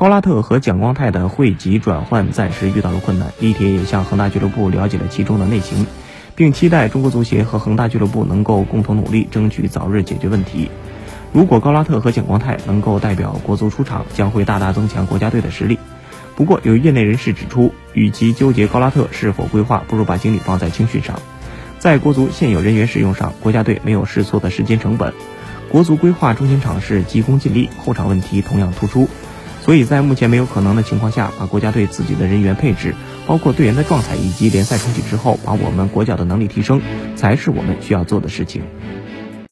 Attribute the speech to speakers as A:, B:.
A: 高拉特和蒋光太的汇集转换暂时遇到了困难，李铁也向恒大俱乐部了解了其中的内情，并期待中国足协和恒大俱乐部能够共同努力，争取早日解决问题。如果高拉特和蒋光太能够代表国足出场，将会大大增强国家队的实力。不过，有业内人士指出，与其纠结高拉特是否规划，不如把精力放在青训上。在国足现有人员使用上，国家队没有试错的时间成本。国足规划中心场是急功近利，后场问题同样突出。所以在目前没有可能的情况下，把国家队自己的人员配置，包括队员的状态以及联赛重启之后，把我们国脚的能力提升，才是我们需要做的事情。